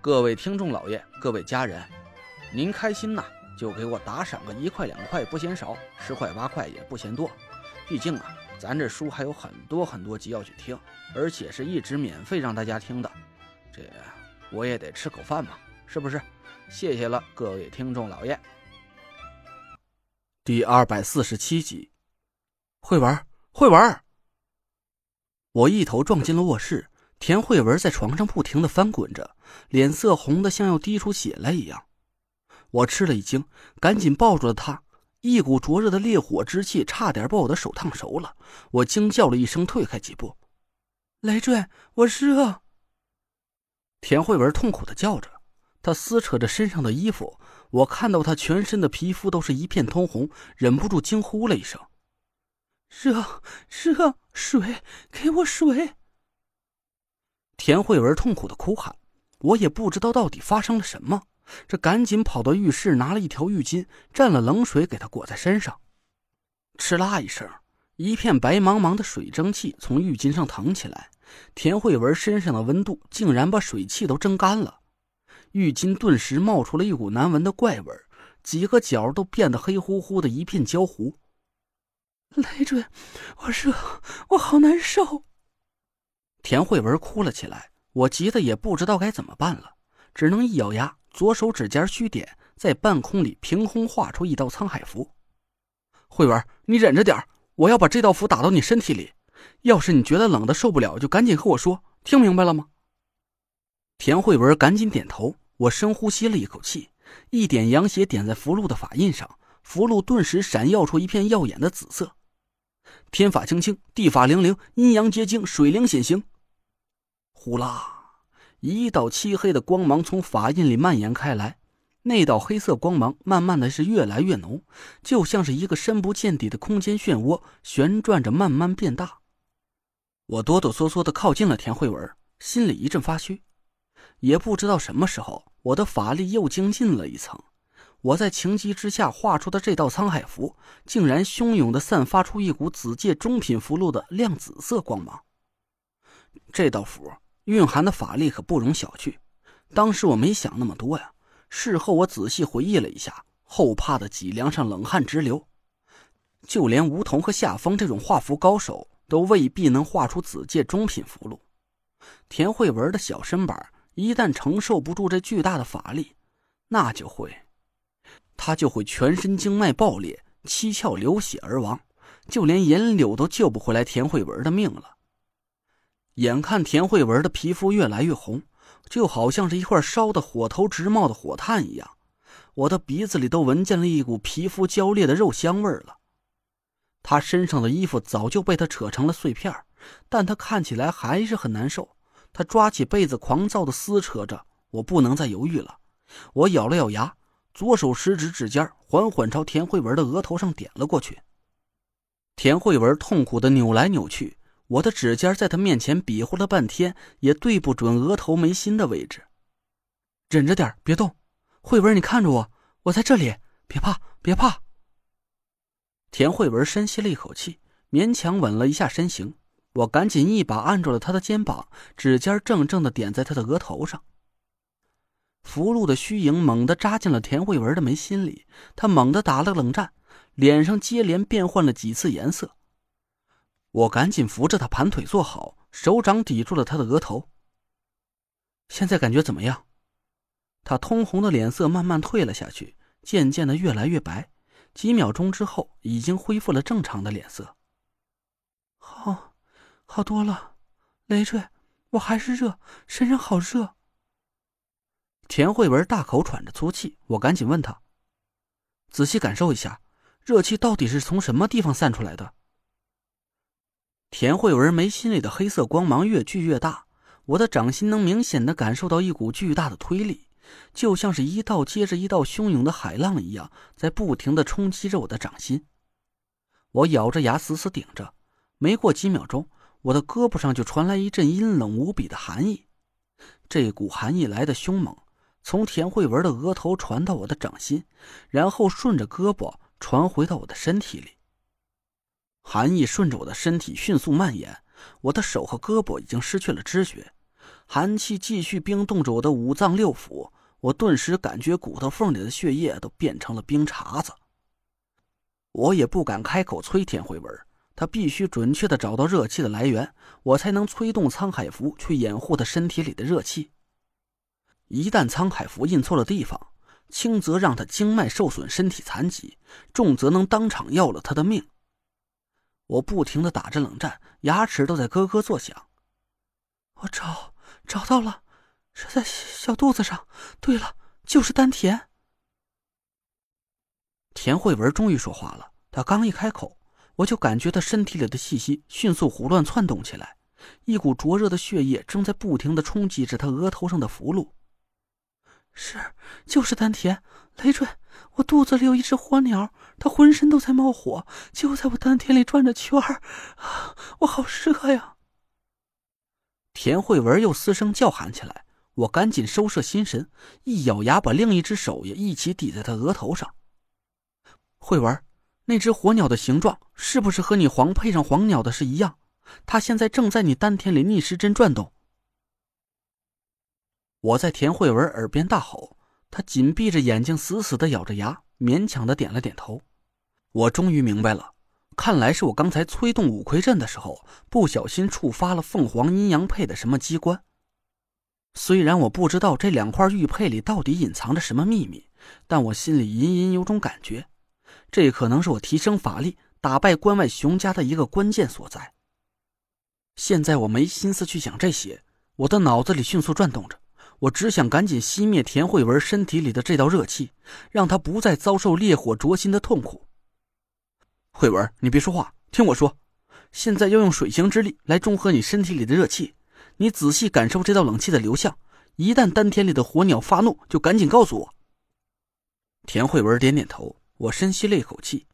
各位听众老爷，各位家人，您开心呐，就给我打赏个一块两块不嫌少，十块八块也不嫌多。毕竟啊，咱这书还有很多很多集要去听，而且是一直免费让大家听的，这我也得吃口饭嘛，是不是？谢谢了，各位听众老爷。第二百四十七集，会玩会玩，我一头撞进了卧室。田慧文在床上不停的翻滚着，脸色红的像要滴出血来一样。我吃了一惊，赶紧抱住了她。一股灼热的烈火之气差点把我的手烫熟了。我惊叫了一声，退开几步。累赘，我热。田慧文痛苦的叫着，她撕扯着身上的衣服。我看到她全身的皮肤都是一片通红，忍不住惊呼了一声：“热，热，水，给我水！”田慧文痛苦的哭喊，我也不知道到底发生了什么，这赶紧跑到浴室拿了一条浴巾，蘸了冷水给她裹在身上。哧啦一声，一片白茫茫的水蒸气从浴巾上腾起来，田慧文身上的温度竟然把水汽都蒸干了，浴巾顿时冒出了一股难闻的怪味几个角都变得黑乎乎的一片焦糊。累赘，我热，我好难受。田慧文哭了起来，我急得也不知道该怎么办了，只能一咬牙，左手指尖虚点，在半空里凭空画出一道沧海符。慧文，你忍着点我要把这道符打到你身体里。要是你觉得冷的受不了，就赶紧和我说，听明白了吗？田慧文赶紧点头。我深呼吸了一口气，一点阳血点在符箓的法印上，符箓顿时闪耀出一片耀眼的紫色。天法清清，地法灵灵，阴阳结晶，水灵显形。呼啦！一道漆黑的光芒从法印里蔓延开来，那道黑色光芒慢慢的是越来越浓，就像是一个深不见底的空间漩涡，旋转着慢慢变大。我哆哆嗦嗦的靠近了田慧文，心里一阵发虚，也不知道什么时候，我的法力又精进了一层。我在情急之下画出的这道沧海符，竟然汹涌的散发出一股紫界中品符箓的亮紫色光芒。这道符。蕴含的法力可不容小觑，当时我没想那么多呀。事后我仔细回忆了一下，后怕的脊梁上冷汗直流。就连梧桐和夏风这种画符高手，都未必能画出紫界中品符箓。田慧文的小身板一旦承受不住这巨大的法力，那就会，他就会全身经脉爆裂，七窍流血而亡，就连银柳都救不回来田慧文的命了。眼看田慧文的皮肤越来越红，就好像是一块烧的火头直冒的火炭一样，我的鼻子里都闻见了一股皮肤焦裂的肉香味了。他身上的衣服早就被他扯成了碎片，但他看起来还是很难受。他抓起被子狂躁的撕扯着。我不能再犹豫了，我咬了咬牙，左手食指指尖缓缓朝田慧文的额头上点了过去。田慧文痛苦的扭来扭去。我的指尖在他面前比划了半天，也对不准额头眉心的位置。忍着点，别动。慧文，你看着我，我在这里，别怕，别怕。田慧文深吸了一口气，勉强稳了一下身形。我赶紧一把按住了他的肩膀，指尖正正的点在他的额头上。符箓的虚影猛地扎进了田慧文的眉心里，他猛地打了冷战，脸上接连变换了几次颜色。我赶紧扶着他盘腿坐好，手掌抵住了他的额头。现在感觉怎么样？他通红的脸色慢慢退了下去，渐渐的越来越白。几秒钟之后，已经恢复了正常的脸色。好，好多了。累赘，我还是热，身上好热。田慧文大口喘着粗气，我赶紧问他：“仔细感受一下，热气到底是从什么地方散出来的？”田慧文眉心里的黑色光芒越聚越大，我的掌心能明显的感受到一股巨大的推力，就像是一道接着一道汹涌的海浪一样，在不停的冲击着我的掌心。我咬着牙死死顶着，没过几秒钟，我的胳膊上就传来一阵阴冷无比的寒意。这股寒意来的凶猛，从田慧文的额头传到我的掌心，然后顺着胳膊传回到我的身体里。寒意顺着我的身体迅速蔓延，我的手和胳膊已经失去了知觉，寒气继续冰冻着我的五脏六腑，我顿时感觉骨头缝里的血液都变成了冰碴子。我也不敢开口催田慧文，他必须准确的找到热气的来源，我才能催动沧海符去掩护他身体里的热气。一旦沧海符印错了地方，轻则让他经脉受损、身体残疾，重则能当场要了他的命。我不停的打着冷战，牙齿都在咯咯作响。我找找到了，是在小肚子上。对了，就是丹田。田慧文终于说话了，他刚一开口，我就感觉他身体里的气息迅速胡乱窜动起来，一股灼热的血液正在不停的冲击着他额头上的符箓。是，就是丹田。累赘，我肚子里有一只火鸟，它浑身都在冒火，就在我丹田里转着圈儿，我好热呀！田慧文又嘶声叫喊起来，我赶紧收摄心神，一咬牙，把另一只手也一起抵在他额头上。慧文，那只火鸟的形状是不是和你黄配上黄鸟的是一样？它现在正在你丹田里逆时针转动。我在田慧文耳边大吼。他紧闭着眼睛，死死的咬着牙，勉强的点了点头。我终于明白了，看来是我刚才催动五魁阵的时候，不小心触发了凤凰阴阳配的什么机关。虽然我不知道这两块玉佩里到底隐藏着什么秘密，但我心里隐隐有种感觉，这可能是我提升法力、打败关外熊家的一个关键所在。现在我没心思去想这些，我的脑子里迅速转动着。我只想赶紧熄灭田慧文身体里的这道热气，让他不再遭受烈火灼心的痛苦。慧文，你别说话，听我说。现在要用水行之力来中和你身体里的热气，你仔细感受这道冷气的流向。一旦丹田里的火鸟发怒，就赶紧告诉我。田慧文点点头，我深吸了一口气，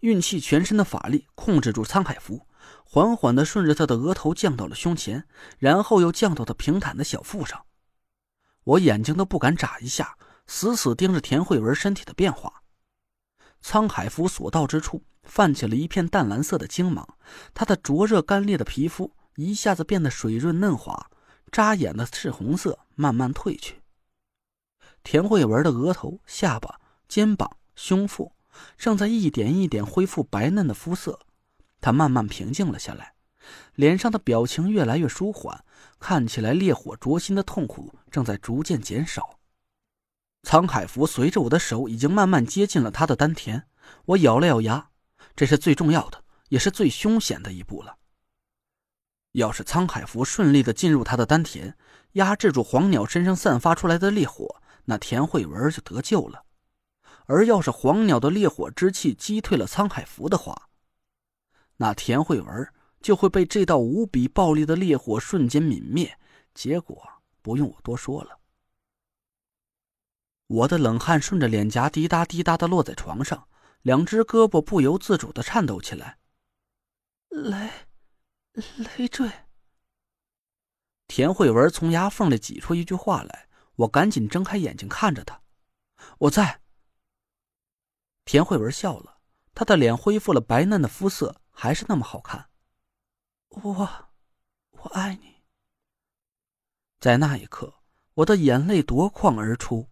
运气全身的法力控制住沧海符，缓缓的顺着他的额头降到了胸前，然后又降到他平坦的小腹上。我眼睛都不敢眨一下，死死盯着田慧文身体的变化。沧海符所到之处，泛起了一片淡蓝色的精芒。她的灼热干裂的皮肤一下子变得水润嫩滑，扎眼的赤红色慢慢褪去。田慧文的额头、下巴、肩膀、胸腹正在一点一点恢复白嫩的肤色，她慢慢平静了下来。脸上的表情越来越舒缓，看起来烈火灼心的痛苦正在逐渐减少。沧海符随着我的手已经慢慢接近了他的丹田，我咬了咬牙，这是最重要的，也是最凶险的一步了。要是沧海符顺利的进入他的丹田，压制住黄鸟身上散发出来的烈火，那田慧文就得救了；而要是黄鸟的烈火之气击退了沧海符的话，那田慧文。就会被这道无比暴力的烈火瞬间泯灭，结果不用我多说了。我的冷汗顺着脸颊滴答滴答的落在床上，两只胳膊不由自主的颤抖起来。累，累赘。田慧文从牙缝里挤出一句话来，我赶紧睁开眼睛看着他。我在。田慧文笑了，她的脸恢复了白嫩的肤色，还是那么好看。我，我爱你。在那一刻，我的眼泪夺眶而出。